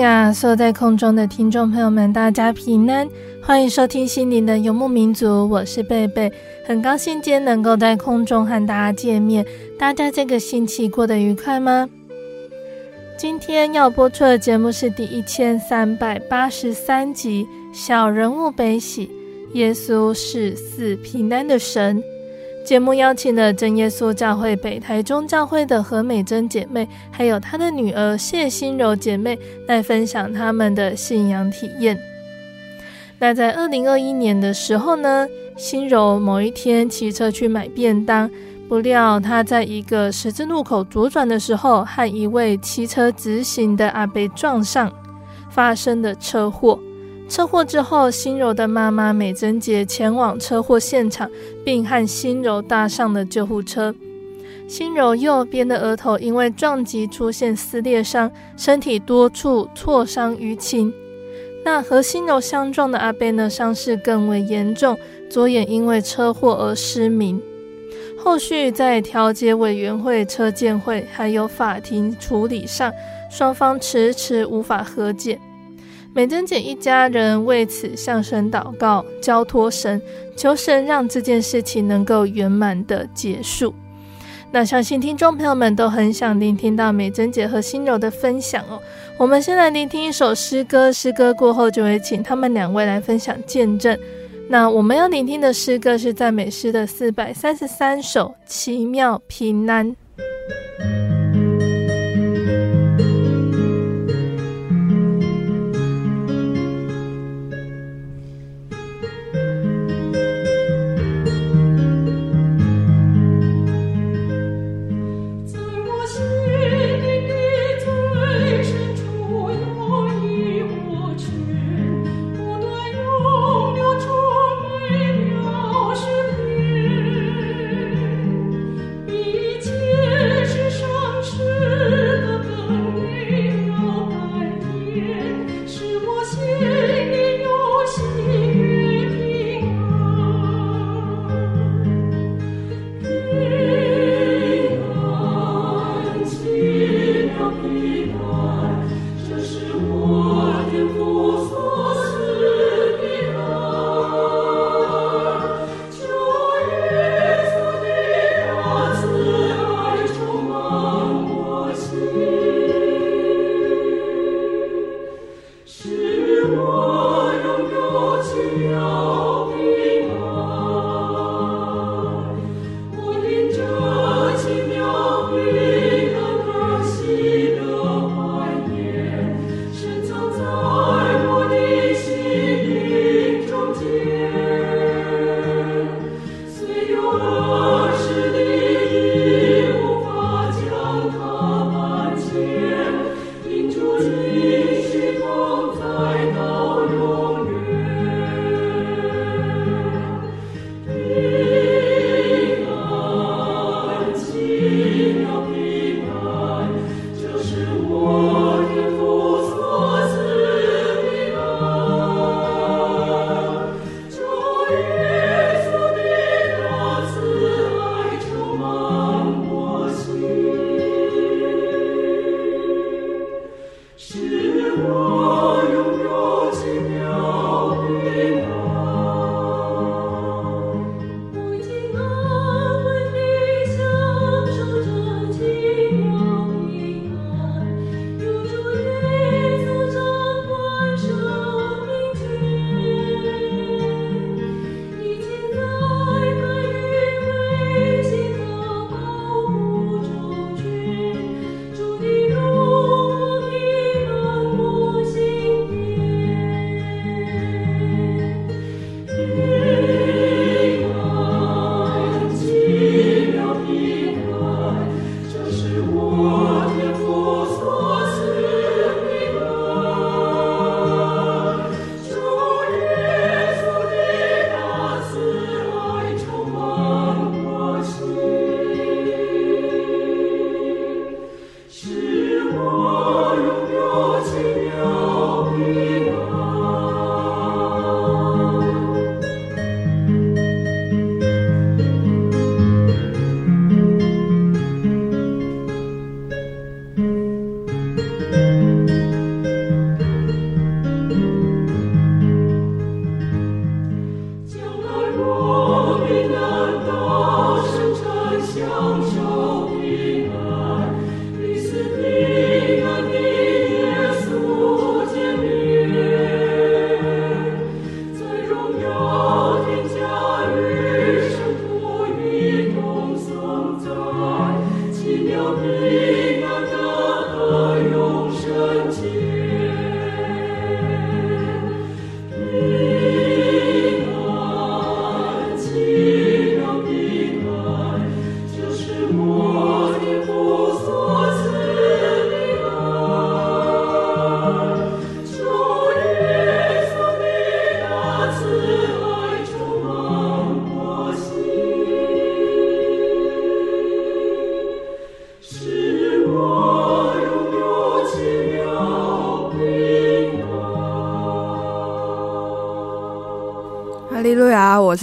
呀，所有在空中的听众朋友们，大家平安，欢迎收听心灵的游牧民族，我是贝贝，很高兴今天能够在空中和大家见面。大家这个星期过得愉快吗？今天要播出的节目是第一千三百八十三集《小人物悲喜》，耶稣是赐平安的神。节目邀请了真耶稣教会北台中教会的何美珍姐妹，还有她的女儿谢心柔姐妹来分享他们的信仰体验。那在二零二一年的时候呢，心柔某一天骑车去买便当，不料她在一个十字路口左转的时候，和一位骑车直行的阿伯撞上，发生了车祸。车祸之后，心柔的妈妈美珍姐前往车祸现场，并和心柔搭上了救护车。心柔右边的额头因为撞击出现撕裂伤，身体多处挫伤淤青。那和心柔相撞的阿伯呢，伤势更为严重，左眼因为车祸而失明。后续在调解委员会、车鉴会还有法庭处理上，双方迟迟无法和解。美珍姐一家人为此向神祷告，交托神，求神让这件事情能够圆满的结束。那相信听众朋友们都很想聆听到美珍姐和心柔的分享哦。我们先来聆听一首诗歌，诗歌过后就会请他们两位来分享见证。那我们要聆听的诗歌是赞美诗的四百三十三首，奇妙平安。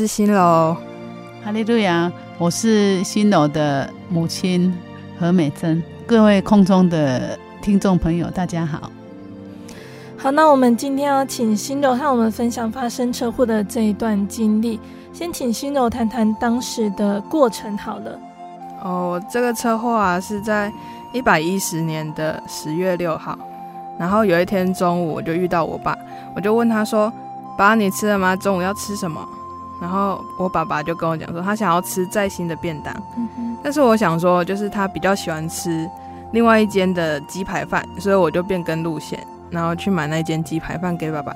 是新楼，哈利路亚！我是新楼的母亲何美珍。各位空中的听众朋友，大家好。好，那我们今天要请新楼和我们分享发生车祸的这一段经历。先请新楼谈谈当时的过程好了。哦，这个车祸啊是在一百一十年的十月六号，然后有一天中午我就遇到我爸，我就问他说：“爸，你吃了吗？中午要吃什么？”然后我爸爸就跟我讲说，他想要吃在新的便当，嗯，但是我想说，就是他比较喜欢吃另外一间的鸡排饭，所以我就变更路线，然后去买那间鸡排饭给爸爸。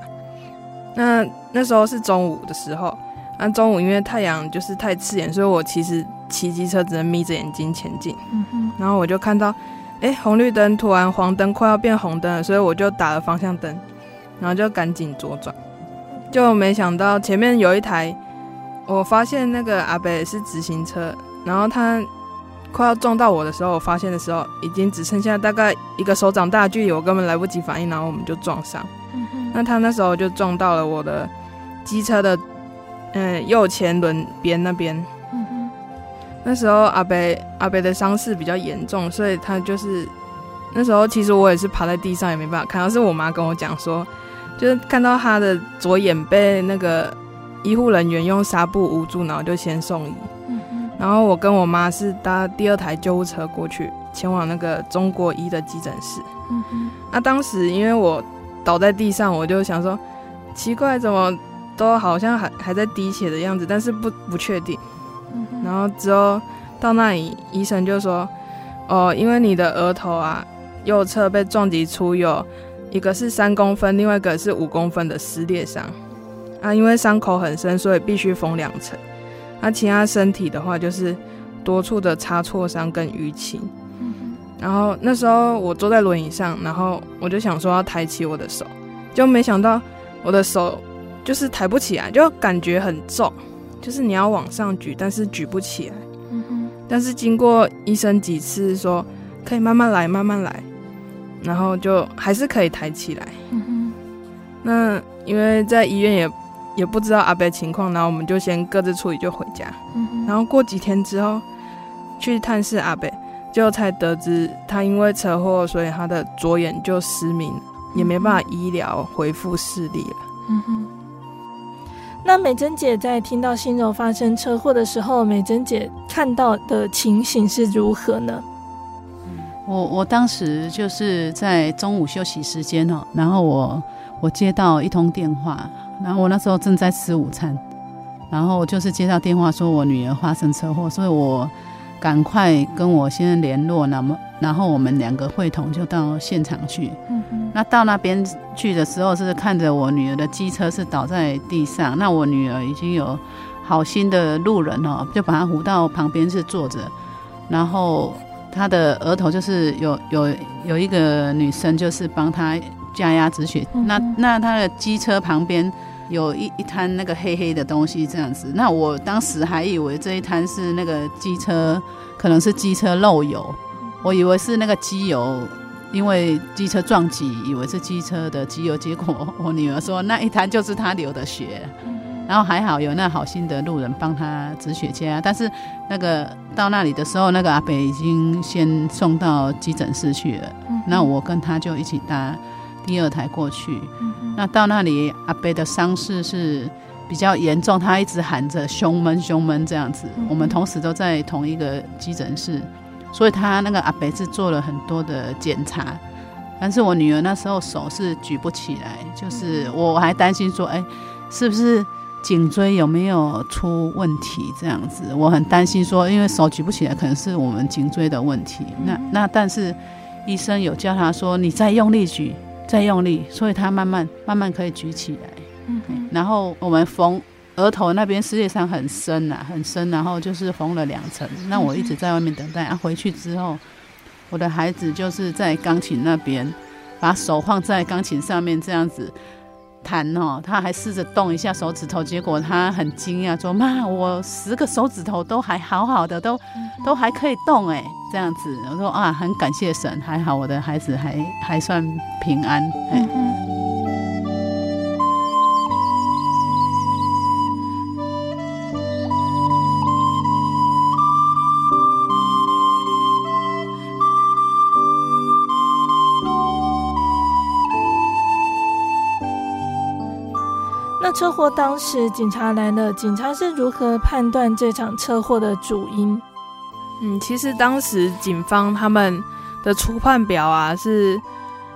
那那时候是中午的时候，那中午因为太阳就是太刺眼，所以我其实骑机车只能眯着眼睛前进，嗯，然后我就看到，哎，红绿灯突然黄灯快要变红灯了，所以我就打了方向灯，然后就赶紧左转，就没想到前面有一台。我发现那个阿北是直行车，然后他快要撞到我的时候，我发现的时候已经只剩下大概一个手掌大的距离，我根本来不及反应，然后我们就撞上。那他那时候就撞到了我的机车的嗯、呃、右前轮边那边。那时候阿北阿北的伤势比较严重，所以他就是那时候其实我也是趴在地上也没办法看到，是我妈跟我讲说，就是看到他的左眼被那个。医护人员用纱布捂住，然后就先送医。嗯、然后我跟我妈是搭第二台救护车过去，前往那个中国医的急诊室。那、嗯哼啊、当时因为我倒在地上，我就想说，奇怪，怎么都好像还还在滴血的样子，但是不不确定。嗯、然后之后到那里，医生就说，哦，因为你的额头啊，右侧被撞击出有一个是三公分，另外一个是五公分的撕裂伤。啊，因为伤口很深，所以必须缝两层。那、啊、其他身体的话，就是多处的擦挫伤跟淤青。然后那时候我坐在轮椅上，然后我就想说要抬起我的手，就没想到我的手就是抬不起来，就感觉很重，就是你要往上举，但是举不起来。但是经过医生几次说可以慢慢来，慢慢来，然后就还是可以抬起来。那因为在医院也。也不知道阿北情况，然后我们就先各自处理，就回家。嗯、然后过几天之后去探视阿北，就才得知他因为车祸，所以他的左眼就失明。也没办法医疗恢复视力了。嗯哼。那美珍姐在听到心柔发生车祸的时候，美珍姐看到的情形是如何呢？我我当时就是在中午休息时间哦，然后我我接到一通电话，然后我那时候正在吃午餐，然后就是接到电话说我女儿发生车祸，所以我赶快跟我先生联络，那么然后我们两个会同就到现场去。嗯哼。那到那边去的时候是看着我女儿的机车是倒在地上，那我女儿已经有好心的路人哦，就把她扶到旁边是坐着，然后。她的额头就是有有有一个女生，就是帮她加压止血。嗯、那那他的机车旁边有一一滩那个黑黑的东西，这样子。那我当时还以为这一滩是那个机车，可能是机车漏油，我以为是那个机油，因为机车撞击，以为是机车的机油。结果我女儿说那一滩就是她流的血。然后还好有那好心的路人帮他止血加，但是那个到那里的时候，那个阿伯已经先送到急诊室去了。嗯、那我跟他就一起搭第二台过去。嗯、那到那里，阿伯的伤势是比较严重，他一直喊着胸闷胸闷这样子。嗯、我们同时都在同一个急诊室，所以他那个阿伯是做了很多的检查，但是我女儿那时候手是举不起来，就是我还担心说，哎，是不是？颈椎有没有出问题？这样子，我很担心说，因为手举不起来，可能是我们颈椎的问题。那那但是医生有叫他说，你再用力举，再用力，所以他慢慢慢慢可以举起来。嗯，然后我们缝额头那边，实际上很深啊，很深，然后就是缝了两层。那我一直在外面等待。啊，回去之后，我的孩子就是在钢琴那边，把手放在钢琴上面，这样子。弹哦，他还试着动一下手指头，结果他很惊讶，说：“妈，我十个手指头都还好好的，都都还可以动哎，这样子。”我说：“啊，很感谢神，还好我的孩子还还算平安。”哎。车祸当时警察来了，警察是如何判断这场车祸的主因？嗯，其实当时警方他们的初判表啊是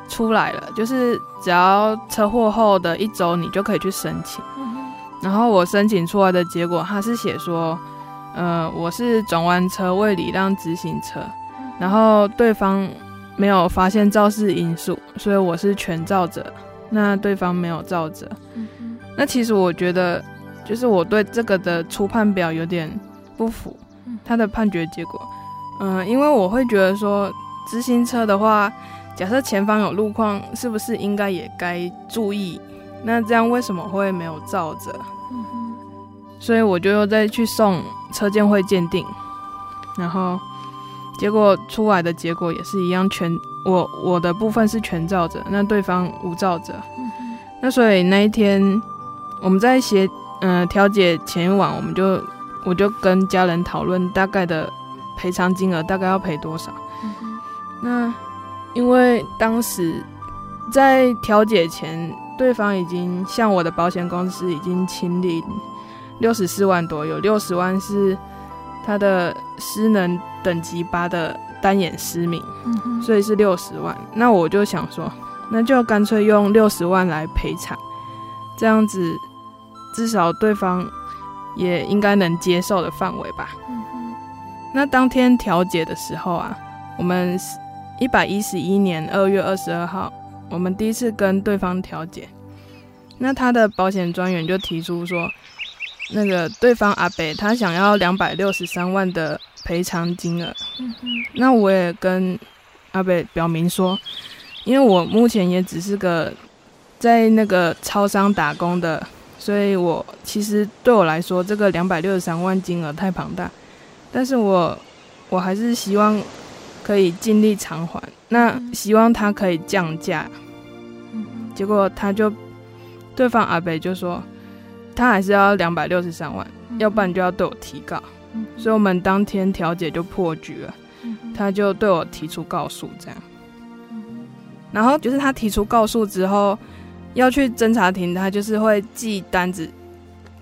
出来了，就是只要车祸后的一周你就可以去申请。嗯、然后我申请出来的结果，他是写说，呃，我是转弯车未礼让直行车，然后对方没有发现肇事因素，所以我是全肇者，那对方没有肇责。嗯那其实我觉得，就是我对这个的初判表有点不服，他的判决结果，嗯、呃，因为我会觉得说，直行车的话，假设前方有路况，是不是应该也该注意？那这样为什么会没有照着？嗯、所以我就又再去送车鉴会鉴定，然后结果出来的结果也是一样，全我我的部分是全照着，那对方无照着。嗯、那所以那一天。我们在协嗯调解前一晚，我们就我就跟家人讨论大概的赔偿金额，大概要赔多少。嗯、哼那因为当时在调解前，对方已经向我的保险公司已经清理六十四万多，有六十万是他的失能等级八的单眼失明，嗯、哼所以是六十万。那我就想说，那就干脆用六十万来赔偿，这样子。至少对方也应该能接受的范围吧。嗯。那当天调解的时候啊，我们一百一十一年二月二十二号，我们第一次跟对方调解。那他的保险专员就提出说，那个对方阿北他想要两百六十三万的赔偿金额。嗯。那我也跟阿北表明说，因为我目前也只是个在那个超商打工的。所以，我其实对我来说，这个两百六十三万金额太庞大，但是我我还是希望可以尽力偿还。那希望他可以降价。结果他就对方阿北就说，他还是要两百六十三万，要不然就要对我提告。所以我们当天调解就破局了，他就对我提出告诉这样。然后就是他提出告诉之后，要去侦查庭，他就是会寄单子，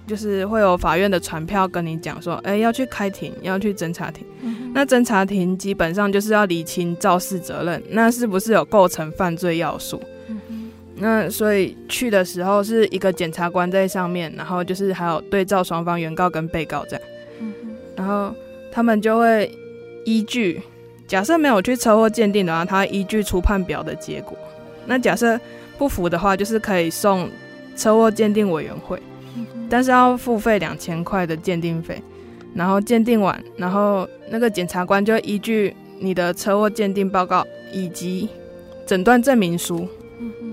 就是会有法院的传票跟你讲说，哎，要去开庭，要去侦查庭。嗯、那侦查庭基本上就是要理清肇事责任，那是不是有构成犯罪要素？嗯、那所以去的时候是一个检察官在上面，然后就是还有对照双方原告跟被告这样。嗯、然后他们就会依据。假设没有去车祸鉴定的话，他依据初判表的结果。那假设不服的话，就是可以送车祸鉴定委员会，但是要付费两千块的鉴定费。然后鉴定完，然后那个检察官就依据你的车祸鉴定报告以及诊断证明书，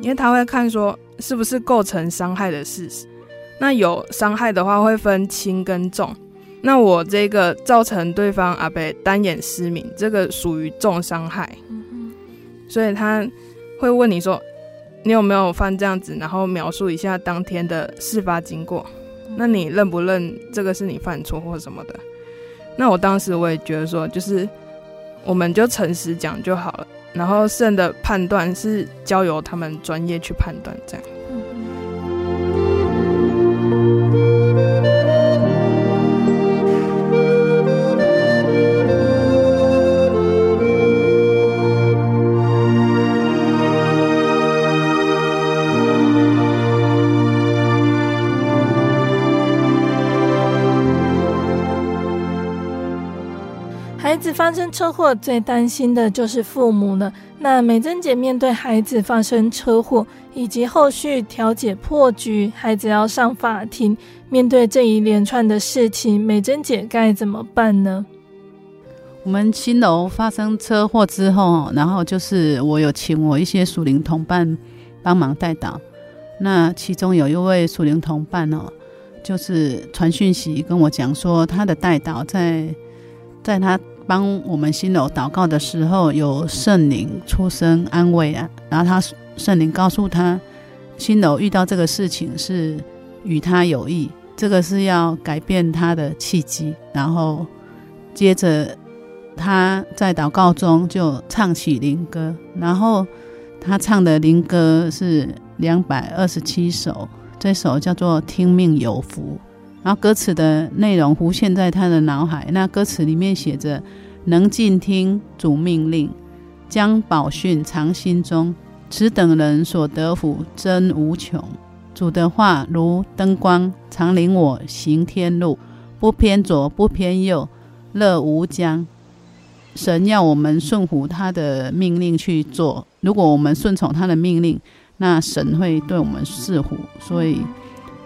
因为他会看说是不是构成伤害的事实。那有伤害的话，会分轻跟重。那我这个造成对方阿伯单眼失明，这个属于重伤害，所以他会问你说，你有没有犯这样子，然后描述一下当天的事发经过，那你认不认这个是你犯错或什么的？那我当时我也觉得说，就是我们就诚实讲就好了，然后剩的判断是交由他们专业去判断这样。发生车祸最担心的就是父母了。那美珍姐面对孩子发生车祸以及后续调解破局，孩子要上法庭，面对这一连串的事情，美珍姐该怎么办呢？我们新楼发生车祸之后，然后就是我有请我一些属灵同伴帮忙代祷。那其中有一位属灵同伴哦，就是传讯息跟我讲说，他的代祷在在他。帮我们新楼祷告的时候，有圣灵出声安慰啊，然后他圣灵告诉他，新楼遇到这个事情是与他有益，这个是要改变他的契机。然后接着他在祷告中就唱起灵歌，然后他唱的灵歌是两百二十七首，这首叫做《听命有福》。然后歌词的内容浮现在他的脑海。那歌词里面写着：“能静听主命令，将宝训藏心中，此等人所得福真无穷。主的话如灯光，常领我行天路，不偏左不偏右，乐无疆。神要我们顺服他的命令去做。如果我们顺从他的命令，那神会对我们赐福。所以。”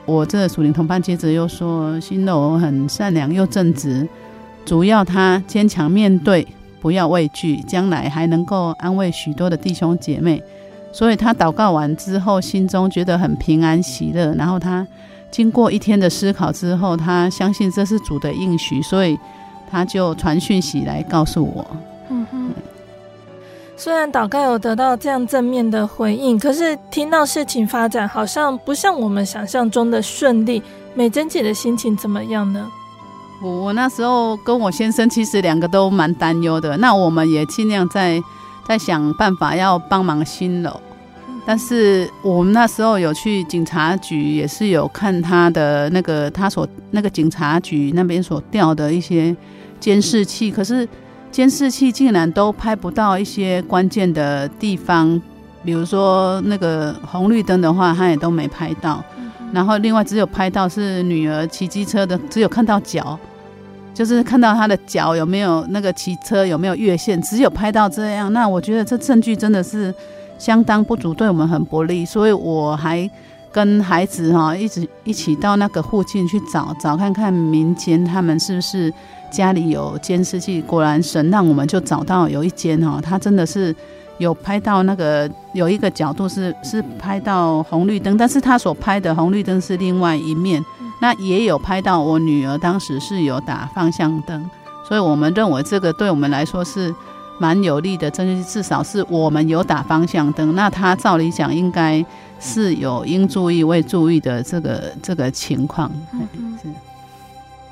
我这属灵同伴接着又说：“新楼很善良又正直，主要他坚强面对，不要畏惧，将来还能够安慰许多的弟兄姐妹。所以他祷告完之后，心中觉得很平安喜乐。然后他经过一天的思考之后，他相信这是主的应许，所以他就传讯息来告诉我。”嗯哼。虽然祷告有得到这样正面的回应，可是听到事情发展好像不像我们想象中的顺利，美珍姐的心情怎么样呢？我我那时候跟我先生其实两个都蛮担忧的，那我们也尽量在在想办法要帮忙新楼，但是我们那时候有去警察局，也是有看他的那个他所那个警察局那边所调的一些监视器，可是。监视器竟然都拍不到一些关键的地方，比如说那个红绿灯的话，他也都没拍到。然后另外只有拍到是女儿骑机车的，只有看到脚，就是看到她的脚有没有那个骑车有没有越线，只有拍到这样。那我觉得这证据真的是相当不足，对我们很不利。所以我还跟孩子哈一直一起到那个附近去找找看看民间他们是不是。家里有监视器，果然神让我们就找到有一间哦，他真的是有拍到那个有一个角度是是拍到红绿灯，但是他所拍的红绿灯是另外一面，那也有拍到我女儿当时是有打方向灯，所以我们认为这个对我们来说是蛮有利的，证据至少是我们有打方向灯，那他照理讲应该是有应注意未注意的这个这个情况。是。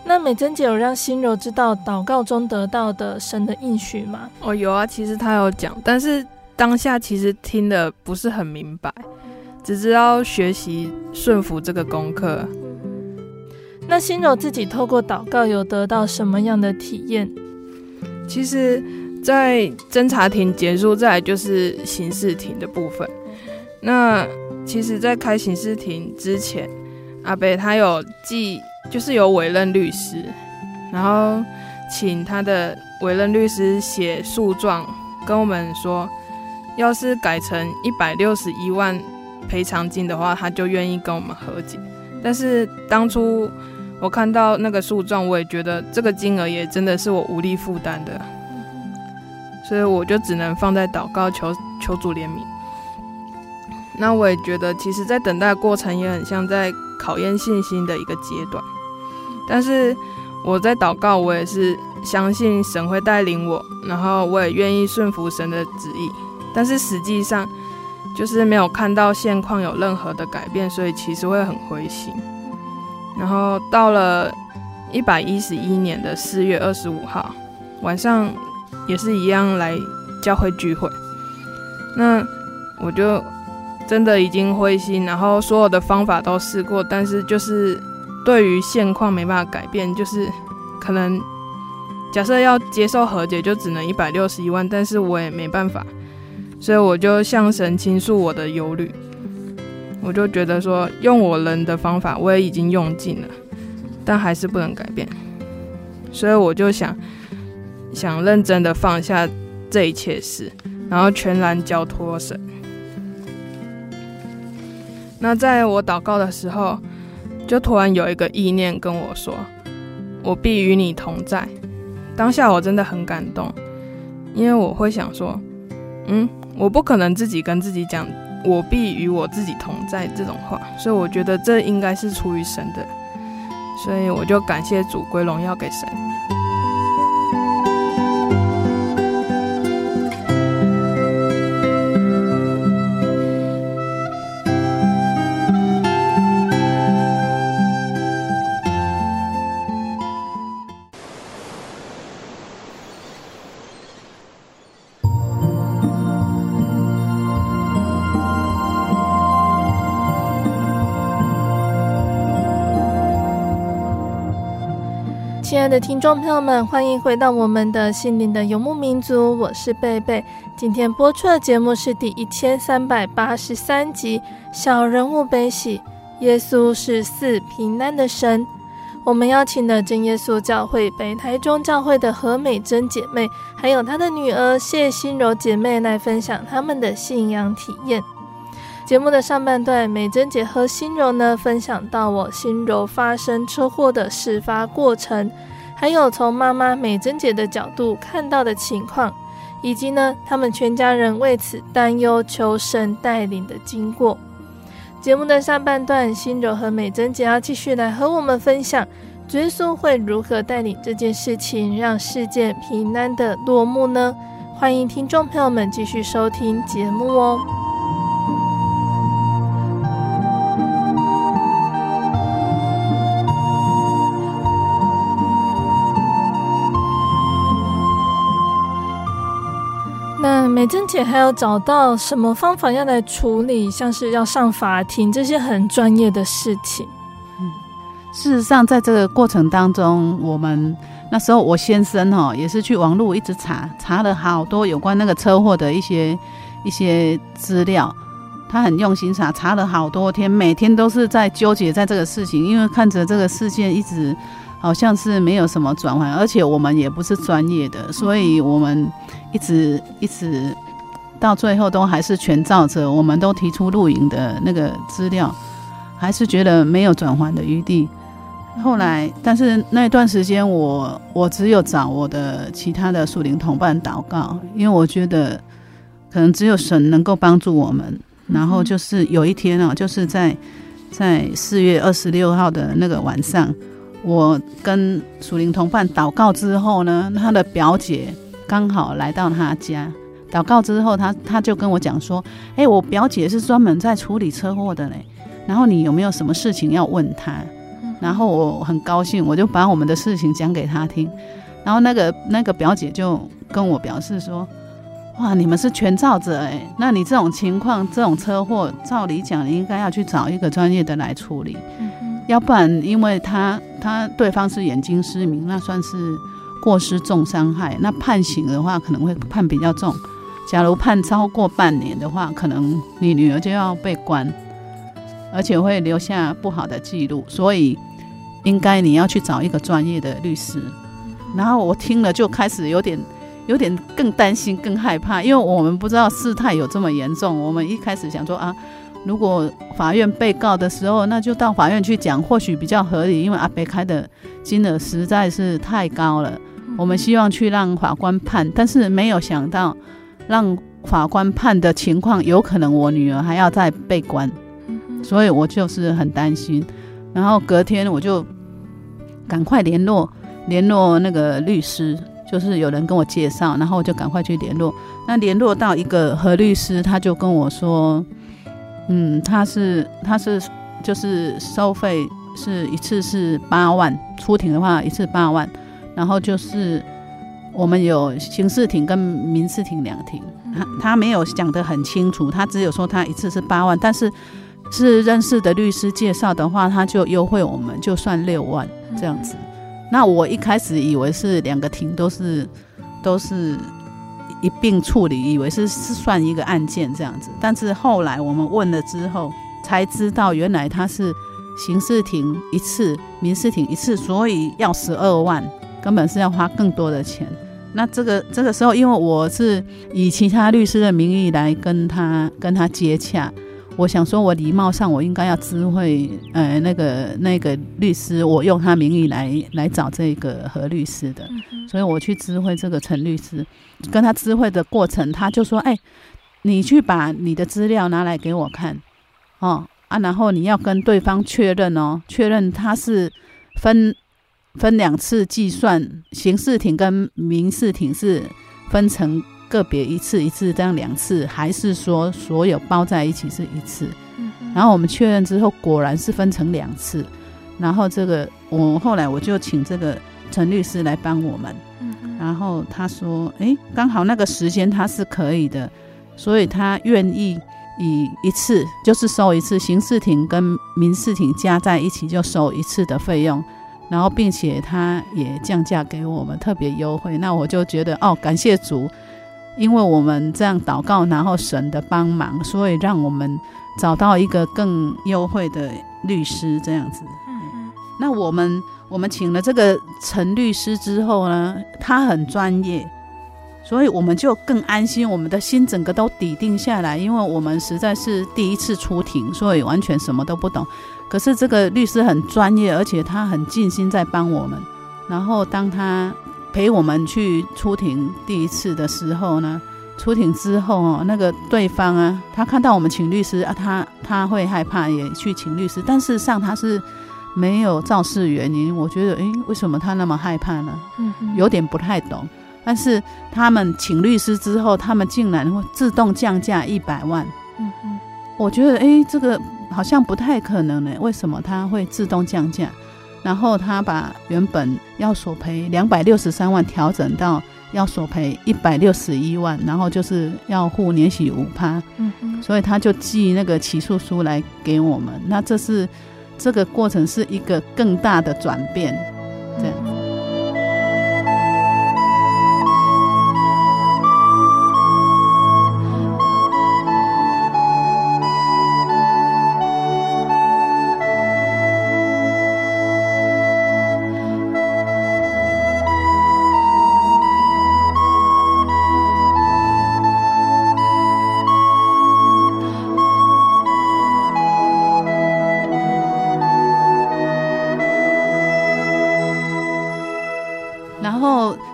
那美珍姐有让心柔知道祷告中得到的神的应许吗？哦，有啊，其实她有讲，但是当下其实听的不是很明白，只知道学习顺服这个功课。那心柔自己透过祷告有得到什么样的体验？其实，在侦查庭结束，再来就是刑事庭的部分。那其实，在开刑事庭之前，阿北他有记，就是有委任律师，然后请他的委任律师写诉状，跟我们说，要是改成一百六十一万赔偿金的话，他就愿意跟我们和解。但是当初我看到那个诉状，我也觉得这个金额也真的是我无力负担的，所以我就只能放在祷告求求主怜悯。那我也觉得，其实，在等待过程也很像在考验信心的一个阶段。但是我在祷告，我也是相信神会带领我，然后我也愿意顺服神的旨意。但是实际上，就是没有看到现况有任何的改变，所以其实会很灰心。然后到了一百一十一年的四月二十五号晚上，也是一样来教会聚会。那我就。真的已经灰心，然后所有的方法都试过，但是就是对于现况没办法改变，就是可能假设要接受和解，就只能一百六十一万，但是我也没办法，所以我就向神倾诉我的忧虑，我就觉得说用我人的方法我也已经用尽了，但还是不能改变，所以我就想想认真的放下这一切事，然后全然交托神。那在我祷告的时候，就突然有一个意念跟我说：“我必与你同在。”当下我真的很感动，因为我会想说：“嗯，我不可能自己跟自己讲‘我必与我自己同在’这种话。”所以我觉得这应该是出于神的，所以我就感谢主，归荣耀给神。的听众朋友们，欢迎回到我们的心灵的游牧民族，我是贝贝。今天播出的节目是第一千三百八十三集《小人物悲喜》，耶稣是赐平安的神。我们邀请了真耶稣教会北台中教会的何美珍姐妹，还有她的女儿谢心柔姐妹来分享他们的信仰体验。节目的上半段，美珍姐和心柔呢分享到我心柔发生车祸的事发过程，还有从妈妈美珍姐的角度看到的情况，以及呢他们全家人为此担忧求神带领的经过。节目的上半段，心柔和美珍姐要继续来和我们分享，主耶稣会如何带领这件事情，让事件平安的落幕呢？欢迎听众朋友们继续收听节目哦。美珍姐还要找到什么方法要来处理，像是要上法庭这些很专业的事情？嗯，事实上，在这个过程当中，我们那时候我先生哈也是去网络一直查，查了好多有关那个车祸的一些一些资料，他很用心查，查了好多天，每天都是在纠结在这个事情，因为看着这个事件一直。好像是没有什么转换，而且我们也不是专业的，所以我们一直一直到最后都还是全照着，我们都提出录影的那个资料，还是觉得没有转换的余地。后来，但是那段时间我我只有找我的其他的树林同伴祷告，因为我觉得可能只有神能够帮助我们。然后就是有一天啊，就是在在四月二十六号的那个晚上。我跟属灵同伴祷告之后呢，他的表姐刚好来到他家祷告之后，他他就跟我讲说：“哎，我表姐是专门在处理车祸的嘞，然后你有没有什么事情要问他？”然后我很高兴，我就把我们的事情讲给他听。然后那个那个表姐就跟我表示说：“哇，你们是全照者哎，那你这种情况，这种车祸，照理讲，你应该要去找一个专业的来处理，嗯、要不然，因为他他对方是眼睛失明，那算是过失重伤害，那判刑的话可能会判比较重。假如判超过半年的话，可能你女儿就要被关，而且会留下不好的记录，所以应该你要去找一个专业的律师。然后我听了就开始有点。有点更担心、更害怕，因为我们不知道事态有这么严重。我们一开始想说啊，如果法院被告的时候，那就到法院去讲，或许比较合理。因为阿北开的金额实在是太高了，我们希望去让法官判，但是没有想到让法官判的情况，有可能我女儿还要再被关，所以我就是很担心。然后隔天我就赶快联络联络那个律师。就是有人跟我介绍，然后我就赶快去联络。那联络到一个何律师，他就跟我说，嗯，他是他是就是收费是一次是八万，出庭的话一次八万，然后就是我们有刑事庭跟民事庭两庭，他他没有讲得很清楚，他只有说他一次是八万，但是是认识的律师介绍的话，他就优惠我们，就算六万这样子。那我一开始以为是两个庭都是都是一并处理，以为是是算一个案件这样子。但是后来我们问了之后，才知道原来他是刑事庭一次，民事庭一次，所以要十二万，根本是要花更多的钱。那这个这个时候，因为我是以其他律师的名义来跟他跟他接洽。我想说，我礼貌上我应该要知会，呃，那个那个律师，我用他名义来来找这个何律师的，所以我去知会这个陈律师，跟他知会的过程，他就说，哎，你去把你的资料拿来给我看，哦啊，然后你要跟对方确认哦，确认他是分分两次计算，刑事庭跟民事庭是分成。个别一次一次这样两次，还是说所有包在一起是一次？嗯、然后我们确认之后，果然是分成两次。然后这个我后来我就请这个陈律师来帮我们。嗯、然后他说：“诶，刚好那个时间他是可以的，所以他愿意以一次就是收一次刑事庭跟民事庭加在一起就收一次的费用。然后并且他也降价给我们特别优惠。那我就觉得哦，感谢主。”因为我们这样祷告，然后神的帮忙，所以让我们找到一个更优惠的律师，这样子。嗯，那我们我们请了这个陈律师之后呢，他很专业，所以我们就更安心，我们的心整个都底定下来。因为我们实在是第一次出庭，所以完全什么都不懂。可是这个律师很专业，而且他很尽心在帮我们。然后当他。陪我们去出庭第一次的时候呢，出庭之后哦，那个对方啊，他看到我们请律师啊，他他会害怕，也去请律师。但事实上他是没有肇事原因。我觉得，诶，为什么他那么害怕呢？嗯，有点不太懂。但是他们请律师之后，他们竟然会自动降价一百万。嗯嗯，我觉得，诶，这个好像不太可能呢。为什么他会自动降价？然后他把原本要索赔两百六十三万调整到要索赔一百六十一万，然后就是要付年息五趴，嗯哼，所以他就寄那个起诉书来给我们。那这是这个过程是一个更大的转变，这样。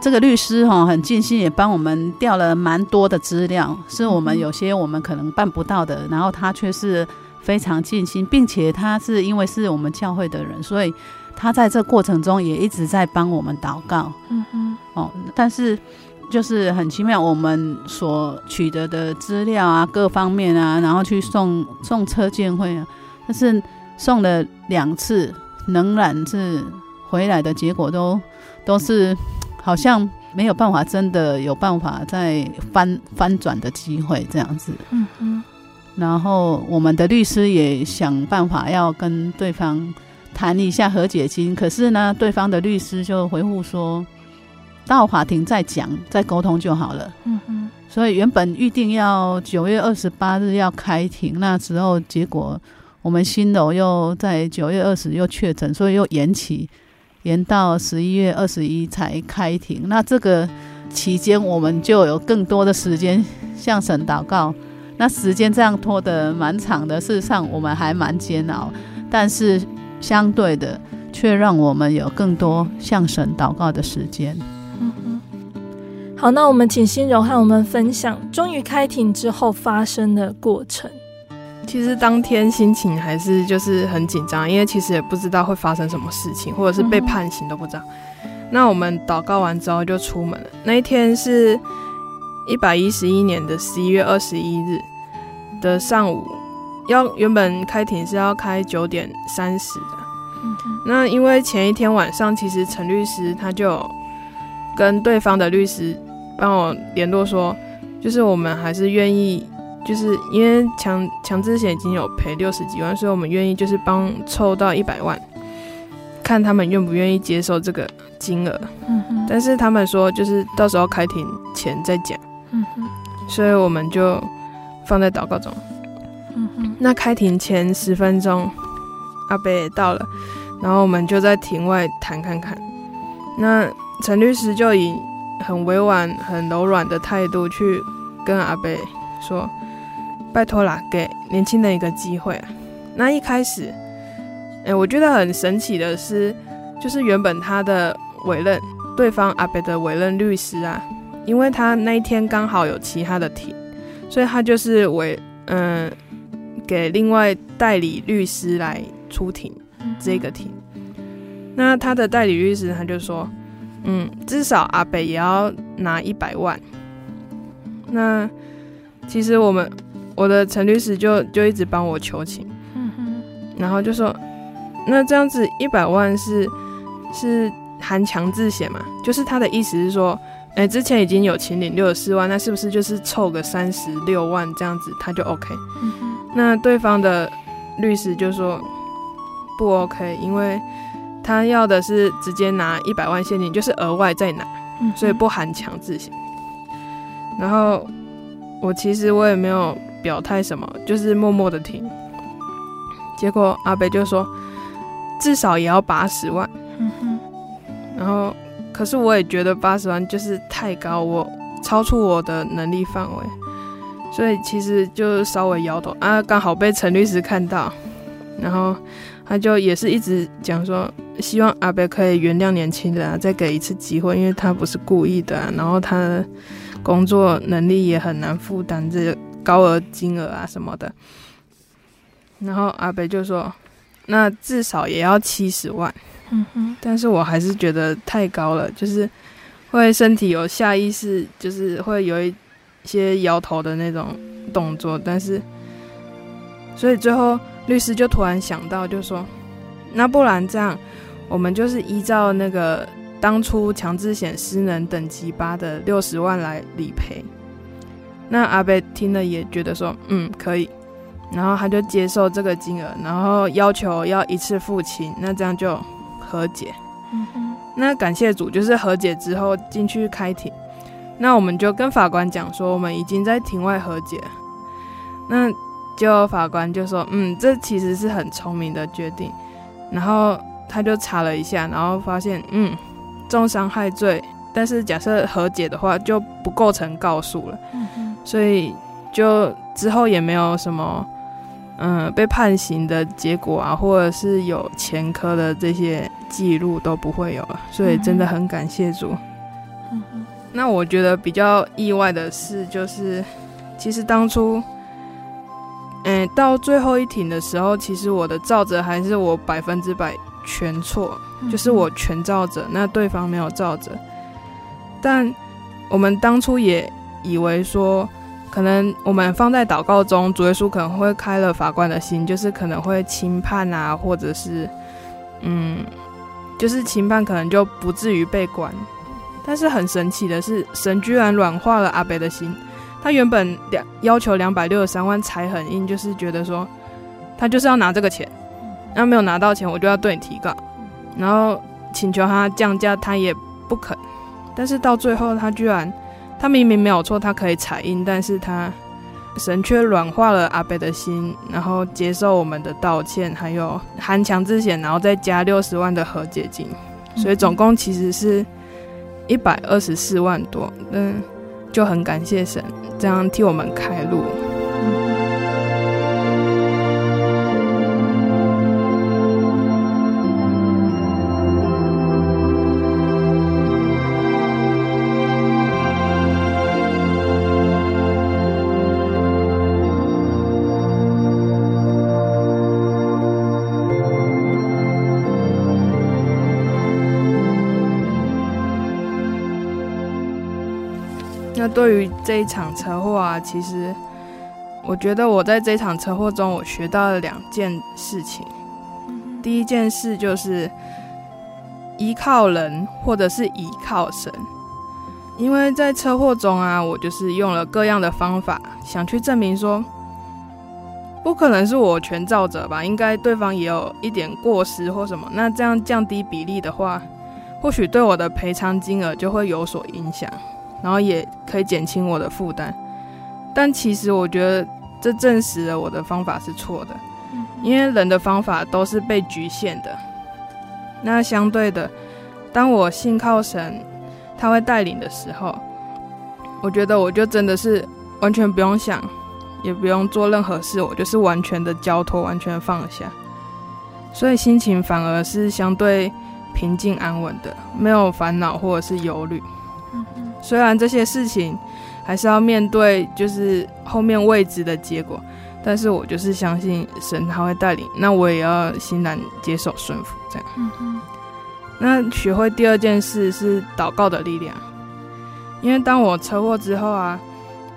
这个律师哈很尽心，也帮我们调了蛮多的资料，是我们有些我们可能办不到的，然后他却是非常尽心，并且他是因为是我们教会的人，所以他在这过程中也一直在帮我们祷告。嗯哼，哦，但是就是很奇妙，我们所取得的资料啊，各方面啊，然后去送送车建会啊，但是送了两次，仍然是回来的结果都都是。好像没有办法真的有办法再翻翻转的机会这样子。嗯嗯。然后我们的律师也想办法要跟对方谈一下和解金，可是呢，对方的律师就回复说，到法庭再讲再沟通就好了。嗯嗯。所以原本预定要九月二十八日要开庭，那时候结果我们新楼又在九月二十又确诊，所以又延期。延到十一月二十一才开庭，那这个期间我们就有更多的时间向神祷告。那时间这样拖得蛮长的，事实上我们还蛮煎熬，但是相对的却让我们有更多向神祷告的时间。嗯哼。好，那我们请心柔和我们分享，终于开庭之后发生的过程。其实当天心情还是就是很紧张，因为其实也不知道会发生什么事情，或者是被判刑都不知道。那我们祷告完之后就出门了。那一天是一百一十一年的十一月二十一日的上午，要原本开庭是要开九点三十的。嗯、那因为前一天晚上，其实陈律师他就跟对方的律师帮我联络说，就是我们还是愿意。就是因为强强制险已经有赔六十几万，所以我们愿意就是帮凑到一百万，看他们愿不愿意接受这个金额。嗯哼。但是他们说就是到时候开庭前再讲。嗯哼。所以我们就放在祷告中。嗯哼。那开庭前十分钟，阿北也到了，然后我们就在庭外谈看看。那陈律师就以很委婉、很柔软的态度去跟阿北说。拜托啦，给年轻人一个机会啊！那一开始，哎、欸，我觉得很神奇的是，就是原本他的委任对方阿北的委任律师啊，因为他那一天刚好有其他的庭，所以他就是委嗯给另外代理律师来出庭这个庭。那他的代理律师他就说，嗯，至少阿北也要拿一百万。那其实我们。我的陈律师就就一直帮我求情，嗯哼，然后就说，那这样子一百万是是含强制险嘛？就是他的意思是说，哎，之前已经有请领六十四万，那是不是就是凑个三十六万这样子他就 OK？那对方的律师就说不 OK，因为他要的是直接拿一百万现金，就是额外再拿，所以不含强制险。然后我其实我也没有。表态什么，就是默默的听。结果阿北就说，至少也要八十万。然后，可是我也觉得八十万就是太高，我超出我的能力范围，所以其实就稍微摇头啊。刚好被陈律师看到，然后他就也是一直讲说，希望阿北可以原谅年轻人啊，再给一次机会，因为他不是故意的，然后他的工作能力也很难负担这。高额金额啊什么的，然后阿北就说：“那至少也要七十万。”嗯哼，但是我还是觉得太高了，就是会身体有下意识，就是会有一些摇头的那种动作。但是，所以最后律师就突然想到，就说：“那不然这样，我们就是依照那个当初强制险失能等级八的六十万来理赔。”那阿贝听了也觉得说，嗯，可以，然后他就接受这个金额，然后要求要一次付清，那这样就和解。嗯哼。那感谢主，就是和解之后进去开庭，那我们就跟法官讲说，我们已经在庭外和解。那就法官就说，嗯，这其实是很聪明的决定。然后他就查了一下，然后发现，嗯，重伤害罪，但是假设和解的话，就不构成告诉了。所以就之后也没有什么，嗯，被判刑的结果啊，或者是有前科的这些记录都不会有了。所以真的很感谢主。嗯。那我觉得比较意外的是，就是其实当初，嗯，到最后一庭的时候，其实我的照着还是我百分之百全错，就是我全照着，那对方没有照着。但我们当初也以为说。可能我们放在祷告中，主耶稣可能会开了法官的心，就是可能会轻判啊，或者是，嗯，就是轻判可能就不至于被关。但是很神奇的是，神居然软化了阿北的心。他原本两要求两百六十三万才很硬，就是觉得说他就是要拿这个钱，那没有拿到钱，我就要对你提告，然后请求他降价，他也不肯。但是到最后，他居然他明明没有错，他可以采印，但是他神却软化了阿北的心，然后接受我们的道歉，还有含强制险，然后再加六十万的和解金，所以总共其实是一百二十四万多。嗯。就很感谢神，这样替我们开路。那对于这一场车祸啊，其实我觉得我在这场车祸中，我学到了两件事情。第一件事就是依靠人，或者是依靠神。因为在车祸中啊，我就是用了各样的方法，想去证明说，不可能是我全造者吧，应该对方也有一点过失或什么。那这样降低比例的话，或许对我的赔偿金额就会有所影响。然后也可以减轻我的负担，但其实我觉得这证实了我的方法是错的，因为人的方法都是被局限的。那相对的，当我信靠神，他会带领的时候，我觉得我就真的是完全不用想，也不用做任何事，我就是完全的交托，完全放下，所以心情反而是相对平静安稳的，没有烦恼或者是忧虑。虽然这些事情还是要面对，就是后面未知的结果，但是我就是相信神他会带领，那我也要欣然接受顺服，这样。嗯嗯。那学会第二件事是祷告的力量，因为当我车祸之后啊，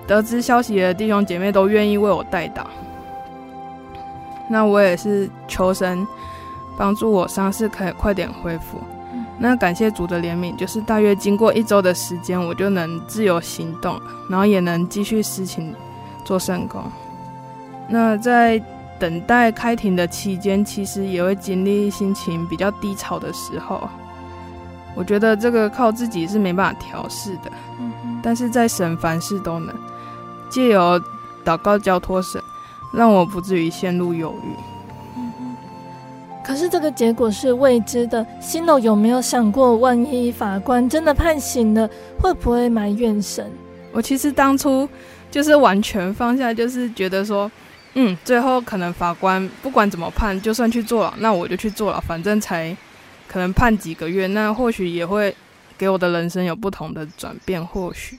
得知消息的弟兄姐妹都愿意为我代祷，那我也是求神帮助我伤势可以快点恢复。那感谢主的怜悯，就是大约经过一周的时间，我就能自由行动，然后也能继续事情做圣工。那在等待开庭的期间，其实也会经历心情比较低潮的时候。我觉得这个靠自己是没办法调试的，但是在神凡事都能，借由祷告交托神，让我不至于陷入犹豫。可是这个结果是未知的，新楼有没有想过，万一法官真的判刑了，会不会埋怨神？我其实当初就是完全放下，就是觉得说，嗯，最后可能法官不管怎么判，就算去坐牢，那我就去坐牢，反正才可能判几个月，那或许也会给我的人生有不同的转变，或许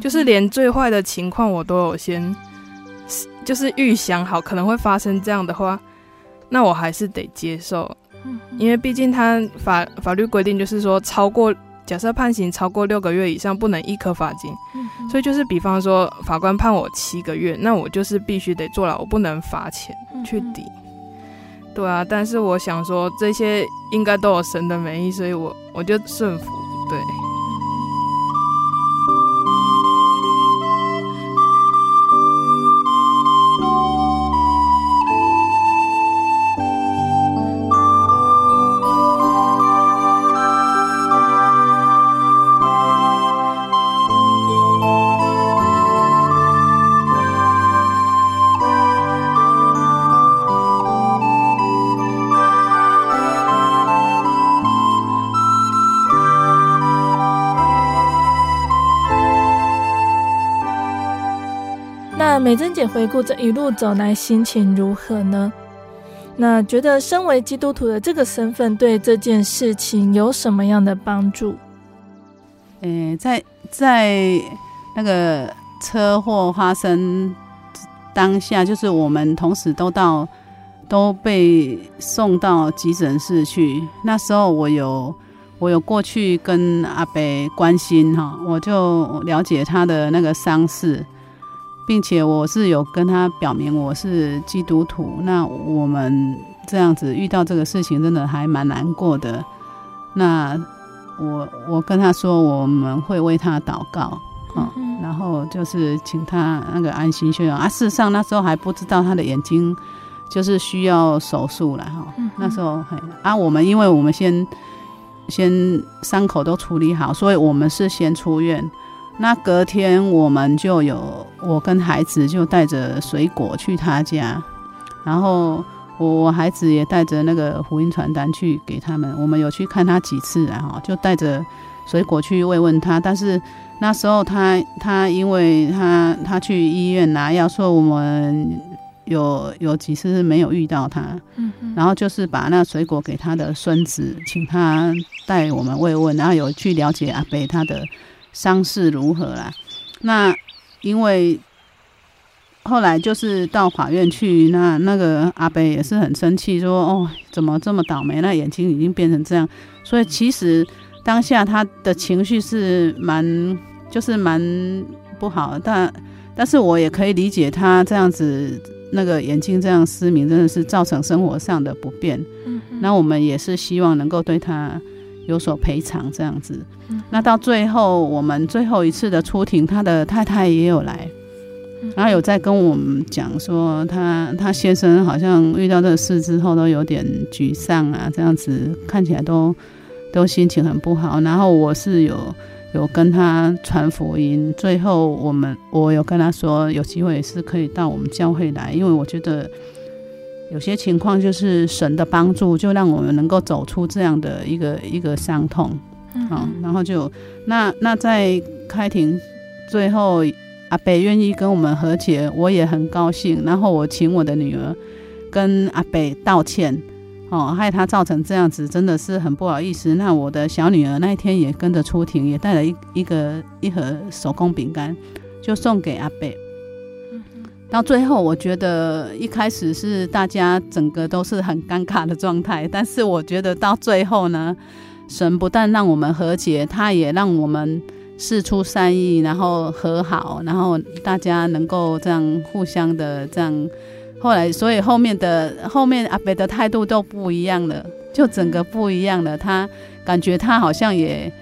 就是连最坏的情况我都有先就是预想好可能会发生这样的话。那我还是得接受，因为毕竟他法法律规定就是说，超过假设判刑超过六个月以上，不能一颗罚金，所以就是比方说法官判我七个月，那我就是必须得坐牢，我不能罚钱去抵。对啊，但是我想说这些应该都有神的美意，所以我我就顺服，对。美珍姐回顾这一路走来，心情如何呢？那觉得身为基督徒的这个身份，对这件事情有什么样的帮助？诶，在在那个车祸发生当下，就是我们同时都到都被送到急诊室去。那时候我有我有过去跟阿伯关心哈，我就了解他的那个伤势。并且我是有跟他表明我是基督徒，那我们这样子遇到这个事情，真的还蛮难过的。那我我跟他说我们会为他祷告，嗯，然后就是请他那个安心休养啊。事实上那时候还不知道他的眼睛就是需要手术了哈。那时候嘿啊，我们因为我们先先伤口都处理好，所以我们是先出院。那隔天我们就有我跟孩子就带着水果去他家，然后。我我孩子也带着那个福音传单去给他们，我们有去看他几次，然后就带着水果去慰问他。但是那时候他他因为他他去医院拿药，说我们有有几次没有遇到他，嗯，然后就是把那水果给他的孙子，请他带我们慰问，然后有去了解阿伯他的伤势如何啦。那因为。后来就是到法院去，那那个阿伯也是很生气，说：“哦，怎么这么倒霉？那眼睛已经变成这样。”所以其实当下他的情绪是蛮，就是蛮不好。但但是我也可以理解他这样子，那个眼睛这样失明，真的是造成生活上的不便。嗯，那我们也是希望能够对他有所赔偿，这样子。那到最后，我们最后一次的出庭，他的太太也有来。然后有在跟我们讲说他，他他先生好像遇到这个事之后都有点沮丧啊，这样子看起来都都心情很不好。然后我是有有跟他传福音，最后我们我有跟他说，有机会也是可以到我们教会来，因为我觉得有些情况就是神的帮助，就让我们能够走出这样的一个一个伤痛。好，然后就那那在开庭最后。阿北愿意跟我们和解，我也很高兴。然后我请我的女儿跟阿北道歉，哦，害他造成这样子，真的是很不好意思。那我的小女儿那一天也跟着出庭，也带了一一个一盒手工饼干，就送给阿伯。到最后，我觉得一开始是大家整个都是很尴尬的状态，但是我觉得到最后呢，神不但让我们和解，他也让我们。事出善意，然后和好，然后大家能够这样互相的这样，后来所以后面的后面阿伯的态度都不一样了，就整个不一样了。他感觉他好像也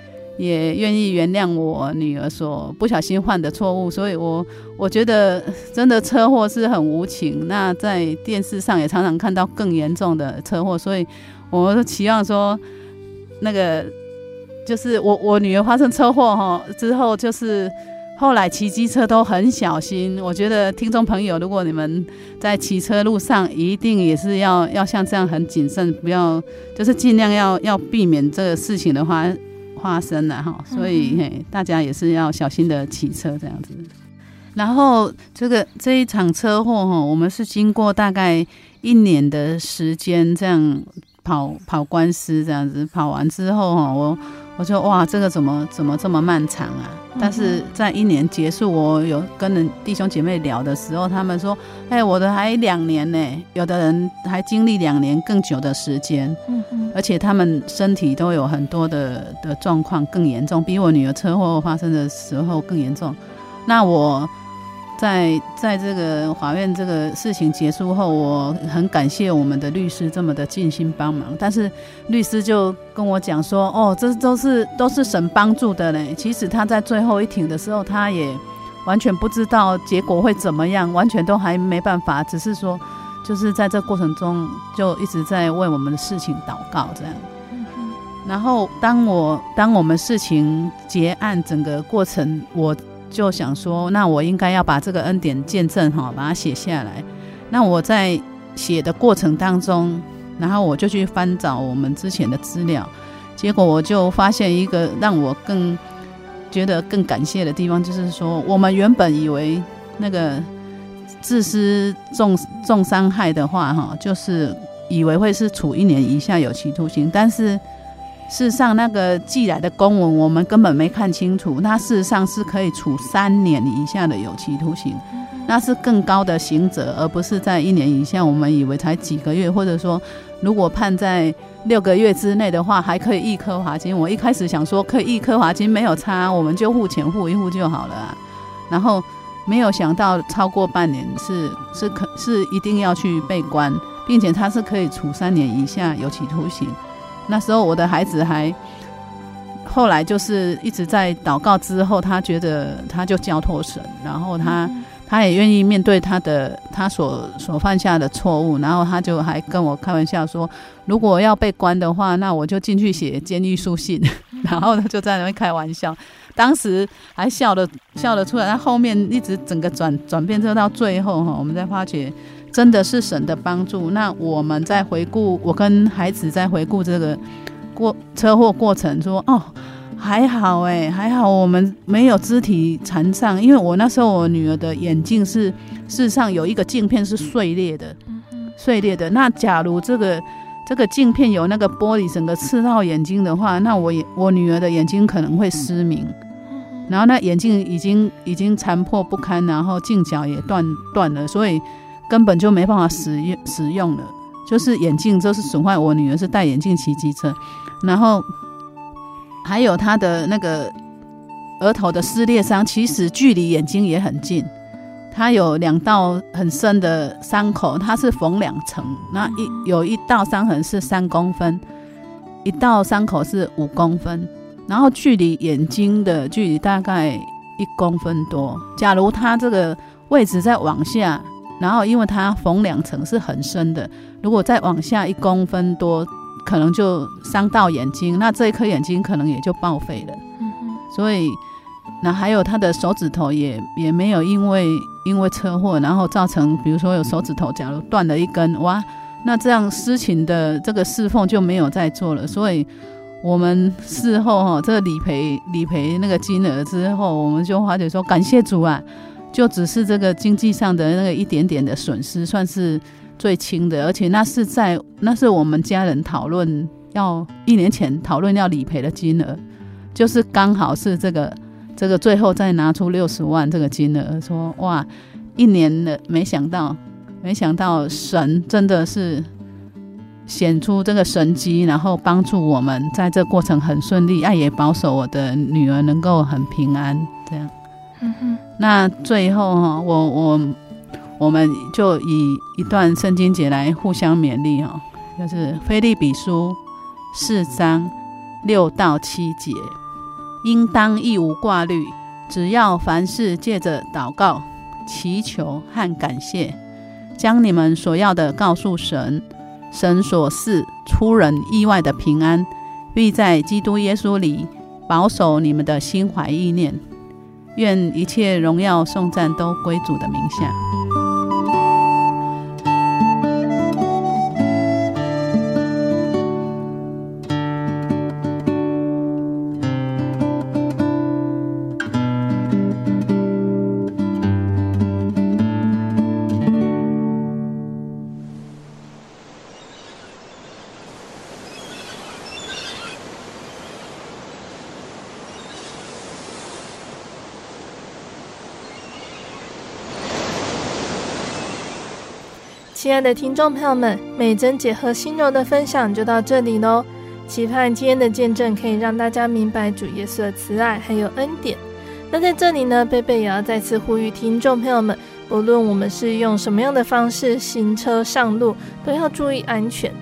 也愿意原谅我女儿所不小心犯的错误，所以我我觉得真的车祸是很无情。那在电视上也常常看到更严重的车祸，所以我期望说那个。就是我我女儿发生车祸哈之后，就是后来骑机车都很小心。我觉得听众朋友，如果你们在骑车路上，一定也是要要像这样很谨慎，不要就是尽量要要避免这个事情的话发生了哈。所以嘿，大家也是要小心的骑车这样子。然后这个这一场车祸哈，我们是经过大概一年的时间这样跑跑官司这样子，跑完之后哈我。我就哇，这个怎么怎么这么漫长啊？但是在一年结束，我有跟人弟兄姐妹聊的时候，他们说，哎，我的还两年呢，有的人还经历两年更久的时间，嗯嗯，而且他们身体都有很多的的状况更严重，比我女儿车祸发生的时候更严重。那我。在在这个法院这个事情结束后，我很感谢我们的律师这么的尽心帮忙。但是律师就跟我讲说：“哦，这都是都是神帮助的嘞。”其实他在最后一庭的时候，他也完全不知道结果会怎么样，完全都还没办法。只是说，就是在这过程中就一直在为我们的事情祷告这样。然后当我当我们事情结案整个过程，我。就想说，那我应该要把这个恩典见证哈，把它写下来。那我在写的过程当中，然后我就去翻找我们之前的资料，结果我就发现一个让我更觉得更感谢的地方，就是说，我们原本以为那个自私重重伤害的话哈，就是以为会是处一年以下有期徒刑，但是。事实上，那个寄来的公文我们根本没看清楚。那事实上是可以处三年以下的有期徒刑，那是更高的刑责，而不是在一年以下。我们以为才几个月，或者说如果判在六个月之内的话，还可以一颗罚金。我一开始想说可以一颗罚金没有差，我们就付钱付一付就好了。然后没有想到超过半年是是可是一定要去被关，并且他是可以处三年以下有期徒刑。那时候我的孩子还后来就是一直在祷告之后，他觉得他就交托神，然后他、嗯、他也愿意面对他的他所所犯下的错误，然后他就还跟我开玩笑说，如果要被关的话，那我就进去写监狱书信，然后他就在那边开玩笑，当时还笑得笑得出来，他后面一直整个转转变，之后到最后哈，我们才发觉真的是神的帮助。那我们在回顾，我跟孩子在回顾这个。过车祸过程说哦，还好哎，还好我们没有肢体残伤，因为我那时候我女儿的眼镜是事实上有一个镜片是碎裂的，碎裂的。那假如这个这个镜片有那个玻璃整个刺到眼睛的话，那我我女儿的眼睛可能会失明，然后那眼镜已经已经残破不堪，然后镜脚也断断了，所以根本就没办法使用使用了。就是眼镜就是损坏，我女儿是戴眼镜骑机车，然后还有她的那个额头的撕裂伤，其实距离眼睛也很近，她有两道很深的伤口，它是缝两层，那一有一道伤痕是三公分，一道伤口是五公分，然后距离眼睛的距离大概一公分多。假如她这个位置再往下，然后因为它缝两层是很深的。如果再往下一公分多，可能就伤到眼睛，那这一颗眼睛可能也就报废了。嗯嗯。所以，那还有他的手指头也也没有因为因为车祸，然后造成，比如说有手指头假如断了一根，哇，那这样事情的这个侍奉就没有再做了。所以，我们事后哈，这个理赔理赔那个金额之后，我们就发觉说感谢主啊，就只是这个经济上的那个一点点的损失，算是。最轻的，而且那是在那是我们家人讨论要一年前讨论要理赔的金额，就是刚好是这个这个最后再拿出六十万这个金额，说哇，一年了，没想到没想到神真的是显出这个神迹，然后帮助我们在这过程很顺利，爱也保守我的女儿能够很平安，这样。嗯哼，那最后哈，我我。我们就以一段圣经节来互相勉励哈，就是腓利比书四章六到七节，应当一无挂虑，只要凡事借着祷告、祈求和感谢，将你们所要的告诉神，神所赐出人意外的平安，必在基督耶稣里保守你们的心怀意念。愿一切荣耀颂赞都归主的名下。亲爱的听众朋友们，美珍姐和心柔的分享就到这里喽。期盼今天的见证可以让大家明白主耶稣的慈爱还有恩典。那在这里呢，贝贝也要再次呼吁听众朋友们，不论我们是用什么样的方式行车上路，都要注意安全。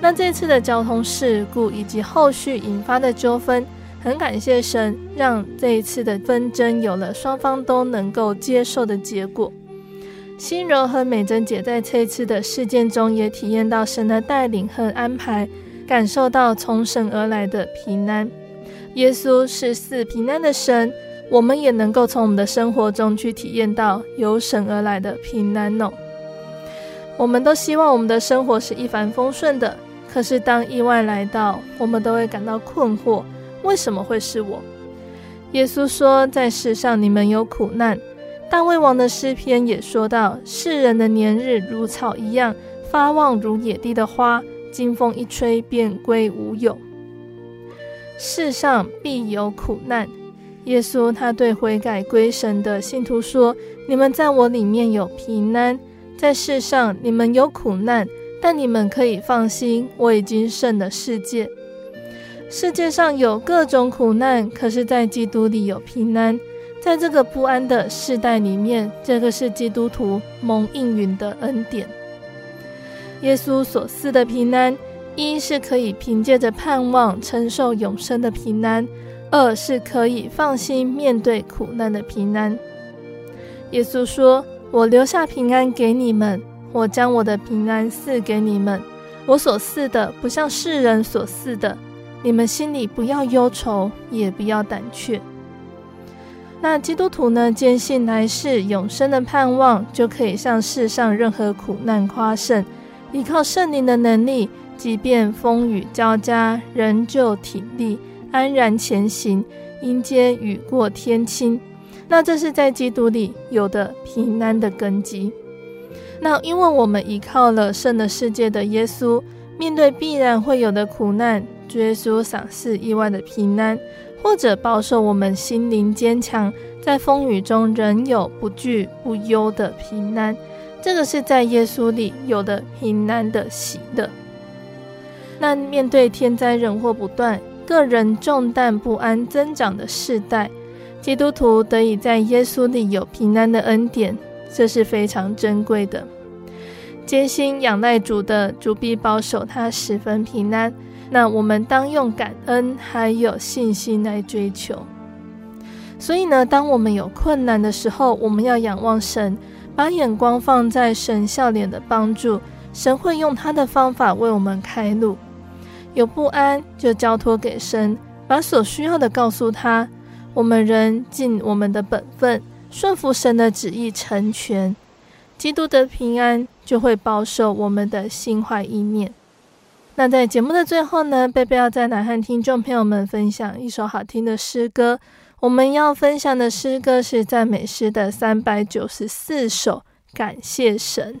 那这次的交通事故以及后续引发的纠纷，很感谢神，让这一次的纷争有了双方都能够接受的结果。心柔和美珍姐在这次的事件中也体验到神的带领和安排，感受到从神而来的平安。耶稣是赐平安的神，我们也能够从我们的生活中去体验到由神而来的平安哦。我们都希望我们的生活是一帆风顺的，可是当意外来到，我们都会感到困惑：为什么会是我？耶稣说，在世上你们有苦难。大卫王的诗篇也说到：“世人的年日如草一样，发旺如野地的花，经风一吹便归无有。世上必有苦难。”耶稣他对悔改归神的信徒说：“你们在我里面有平安，在世上你们有苦难，但你们可以放心，我已经胜了世界。世界上有各种苦难，可是在基督里有平安。”在这个不安的世代里面，这个是基督徒蒙应允的恩典。耶稣所赐的平安，一是可以凭借着盼望承受永生的平安，二是可以放心面对苦难的平安。耶稣说：“我留下平安给你们，我将我的平安赐给你们。我所赐的不像世人所赐的，你们心里不要忧愁，也不要胆怯。”那基督徒呢，坚信来世永生的盼望，就可以向世上任何苦难夸胜，依靠圣灵的能力，即便风雨交加，仍旧挺立，安然前行，迎接雨过天晴。那这是在基督里有的平安的根基。那因为我们依靠了圣的世界的耶稣，面对必然会有的苦难，主耶稣赏赐意外的平安。或者保守我们心灵坚强，在风雨中仍有不惧不忧的平安，这个是在耶稣里有的平安的喜乐。那面对天灾人祸不断、个人重担不安增长的世代，基督徒得以在耶稣里有平安的恩典，这是非常珍贵的。坚心仰赖主的，主必保守他十分平安。那我们当用感恩还有信心来追求。所以呢，当我们有困难的时候，我们要仰望神，把眼光放在神笑脸的帮助，神会用他的方法为我们开路。有不安就交托给神，把所需要的告诉他。我们仍尽我们的本分，顺服神的旨意成全，基督的平安就会保守我们的心怀意念。那在节目的最后呢，贝贝要再来和听众朋友们分享一首好听的诗歌。我们要分享的诗歌是赞美诗的三百九十四首，感谢神。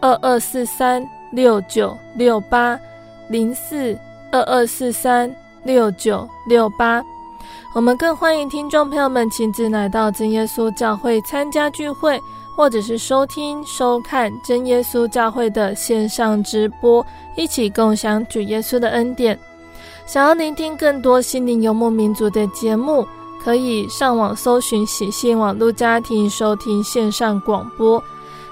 二二四三六九六八零四二二四三六九六八，我们更欢迎听众朋友们亲自来到真耶稣教会参加聚会，或者是收听收看真耶稣教会的线上直播，一起共享主耶稣的恩典。想要聆听更多心灵游牧民族的节目，可以上网搜寻喜信网络家庭收听线上广播。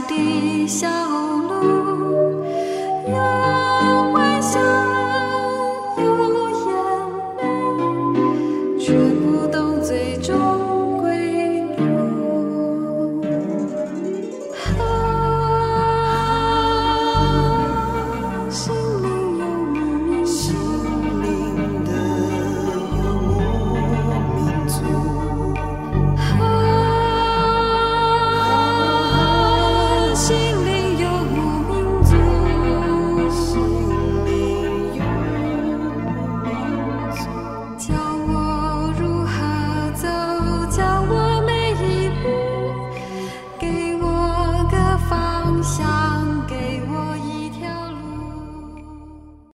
的笑。